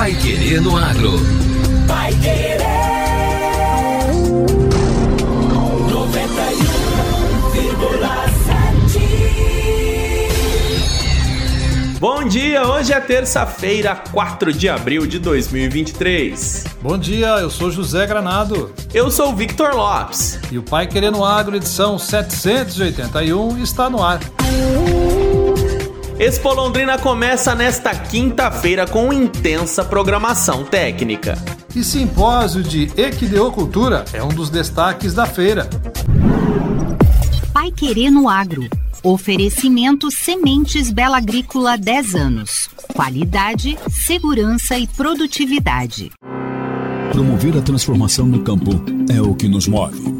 Pai Querer no Agro. Pai Querer. 91,7. Bom dia, hoje é terça-feira, 4 de abril de 2023. Bom dia, eu sou José Granado. Eu sou Victor Lopes. E o Pai Querendo Agro, edição 781, está no ar. Expo Londrina começa nesta quinta-feira com intensa programação técnica. E simpósio de equideocultura é um dos destaques da feira. Pai Querendo Agro. Oferecimento Sementes Bela Agrícola 10 anos. Qualidade, segurança e produtividade. Promover a transformação no campo é o que nos move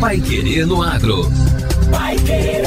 Pai Querer no Agro. Pai Querer.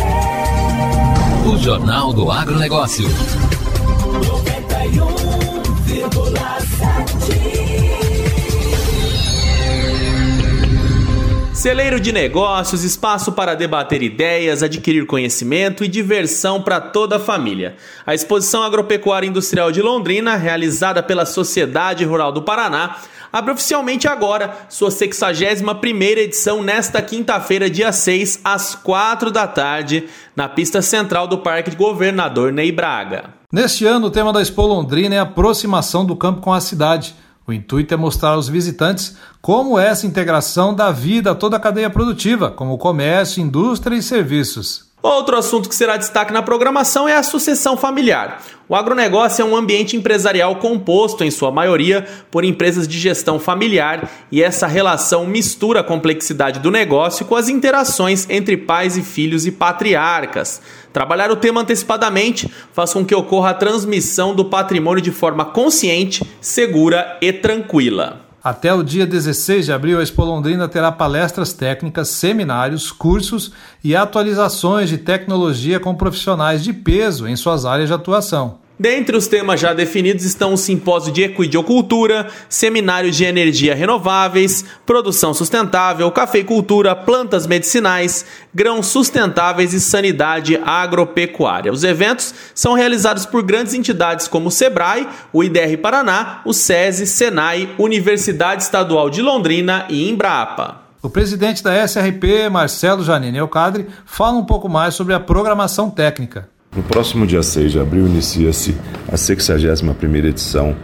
O Jornal do Agronegócio. 91,7. Celeiro de negócios, espaço para debater ideias, adquirir conhecimento e diversão para toda a família. A exposição agropecuária industrial de Londrina, realizada pela Sociedade Rural do Paraná, abre oficialmente agora sua 61ª edição nesta quinta-feira, dia 6, às 4 da tarde, na pista central do Parque de Governador Ney Braga. Neste ano, o tema da Expo Londrina é a aproximação do campo com a cidade. O intuito é mostrar aos visitantes como é essa integração da vida a toda a cadeia produtiva, como comércio, indústria e serviços. Outro assunto que será destaque na programação é a sucessão familiar. O agronegócio é um ambiente empresarial composto, em sua maioria, por empresas de gestão familiar e essa relação mistura a complexidade do negócio com as interações entre pais e filhos e patriarcas. Trabalhar o tema antecipadamente faz com que ocorra a transmissão do patrimônio de forma consciente, segura e tranquila. Até o dia 16 de abril, a Expo Londrina terá palestras técnicas, seminários, cursos e atualizações de tecnologia com profissionais de peso em suas áreas de atuação. Dentre os temas já definidos estão o simpósio de equidiocultura, seminários de energia renováveis, produção sustentável, cafeicultura, plantas medicinais, grãos sustentáveis e sanidade agropecuária. Os eventos são realizados por grandes entidades como o SEBRAE, o IDR Paraná, o SESI, SENAI, Universidade Estadual de Londrina e Embrapa. O presidente da SRP, Marcelo Janine Elcadre, fala um pouco mais sobre a programação técnica. No próximo dia 6 de abril inicia-se a 61ª edição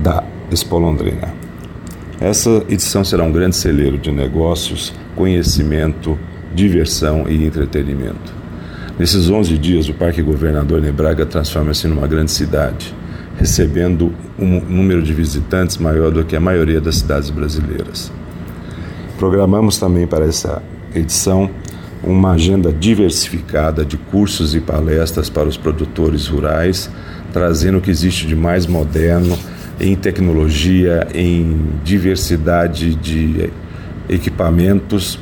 da Expo Londrina. Essa edição será um grande celeiro de negócios, conhecimento, diversão e entretenimento. Nesses 11 dias, o Parque Governador Nebraga transforma-se numa grande cidade, recebendo um número de visitantes maior do que a maioria das cidades brasileiras. Programamos também para essa edição uma agenda diversificada de cursos e palestras para os produtores rurais, trazendo o que existe de mais moderno em tecnologia, em diversidade de equipamentos,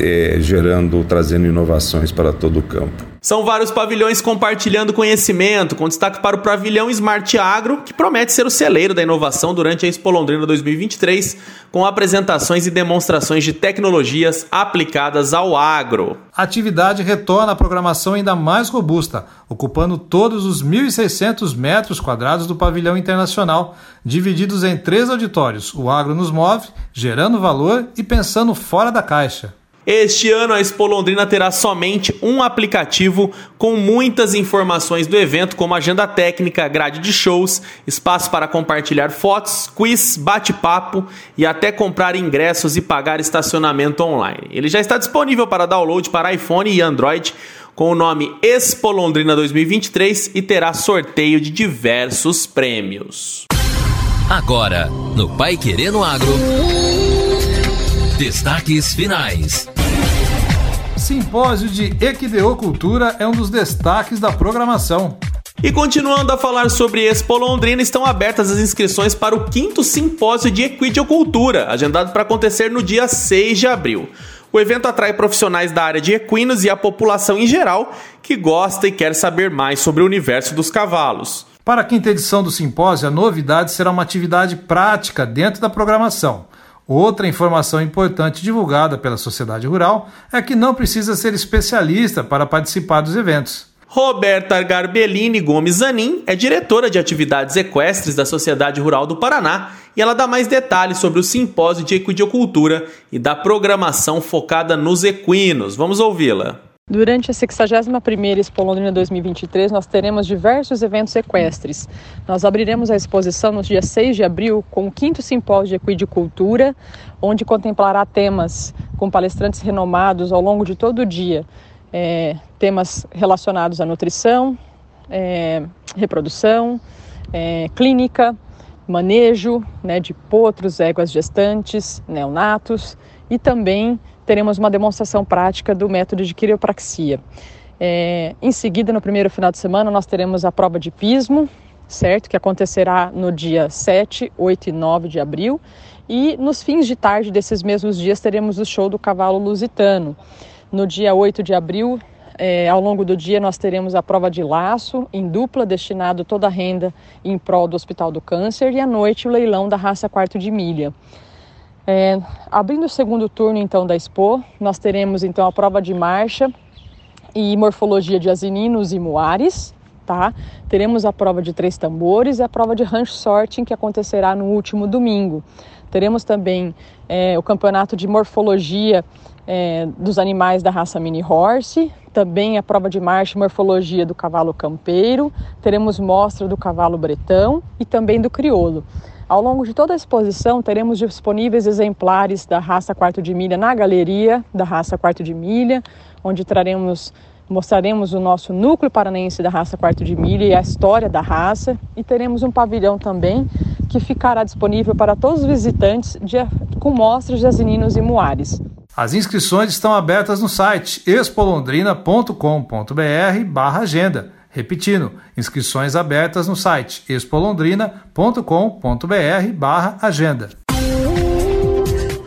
é, gerando, trazendo inovações para todo o campo. São vários pavilhões compartilhando conhecimento, com destaque para o pavilhão Smart Agro, que promete ser o celeiro da inovação durante a Expo Londrina 2023, com apresentações e demonstrações de tecnologias aplicadas ao agro. A atividade retorna à programação ainda mais robusta, ocupando todos os 1.600 metros quadrados do pavilhão internacional, divididos em três auditórios. O agro nos move, gerando valor e pensando fora da caixa. Este ano a Expo Londrina terá somente um aplicativo com muitas informações do evento, como agenda técnica, grade de shows, espaço para compartilhar fotos, quiz, bate-papo e até comprar ingressos e pagar estacionamento online. Ele já está disponível para download para iPhone e Android com o nome Expo Londrina 2023 e terá sorteio de diversos prêmios. Agora, no Pai Querendo Agro. Destaques finais. Simpósio de Equideocultura é um dos destaques da programação. E continuando a falar sobre Expo Londrina, estão abertas as inscrições para o quinto simpósio de equidiocultura, agendado para acontecer no dia 6 de abril. O evento atrai profissionais da área de equinos e a população em geral que gosta e quer saber mais sobre o universo dos cavalos. Para a quinta edição do simpósio, a novidade será uma atividade prática dentro da programação. Outra informação importante divulgada pela sociedade rural é que não precisa ser especialista para participar dos eventos. Roberta Garbellini Gomes Zanin é diretora de atividades equestres da Sociedade Rural do Paraná e ela dá mais detalhes sobre o simpósio de equidiocultura e da programação focada nos equinos. Vamos ouvi-la. Durante a 61ª Expo Londrina 2023, nós teremos diversos eventos equestres. Nós abriremos a exposição no dia 6 de abril com o quinto simpósio de equidicultura, onde contemplará temas com palestrantes renomados ao longo de todo o dia. É, temas relacionados à nutrição, é, reprodução, é, clínica, manejo né, de potros, éguas gestantes, neonatos e também teremos uma demonstração prática do método de quiropraxia. É, em seguida, no primeiro final de semana, nós teremos a prova de pismo, certo? Que acontecerá no dia 7, 8 e 9 de abril. E nos fins de tarde desses mesmos dias teremos o show do cavalo lusitano. No dia 8 de abril, é, ao longo do dia, nós teremos a prova de laço em dupla, destinado toda a renda em prol do Hospital do Câncer, e à noite o leilão da raça quarto de milha. É, abrindo o segundo turno então da Expo, nós teremos então a prova de marcha e morfologia de asininos e muares, tá? Teremos a prova de três tambores e a prova de ranch sorting que acontecerá no último domingo. Teremos também é, o campeonato de morfologia é, dos animais da raça mini horse, também a prova de marcha e morfologia do cavalo campeiro, teremos mostra do cavalo bretão e também do crioulo. Ao longo de toda a exposição, teremos disponíveis exemplares da raça quarto de milha na galeria da raça quarto de milha, onde traremos mostraremos o nosso núcleo paranense da raça quarto de milha e a história da raça e teremos um pavilhão também que ficará disponível para todos os visitantes de, com mostras de asininos e muares. As inscrições estão abertas no site expolondrina.com.br/agenda Repetindo, inscrições abertas no site expolondrina.com.br/agenda.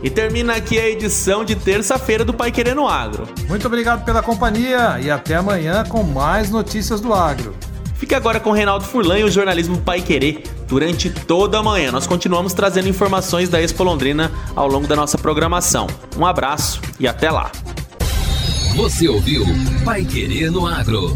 E termina aqui a edição de terça-feira do Pai Querendo Agro. Muito obrigado pela companhia e até amanhã com mais notícias do agro. Fique agora com Reinaldo Furlan e o jornalismo Pai Querer durante toda a manhã. Nós continuamos trazendo informações da Expo Londrina ao longo da nossa programação. Um abraço e até lá. Você ouviu Pai Querer no Agro.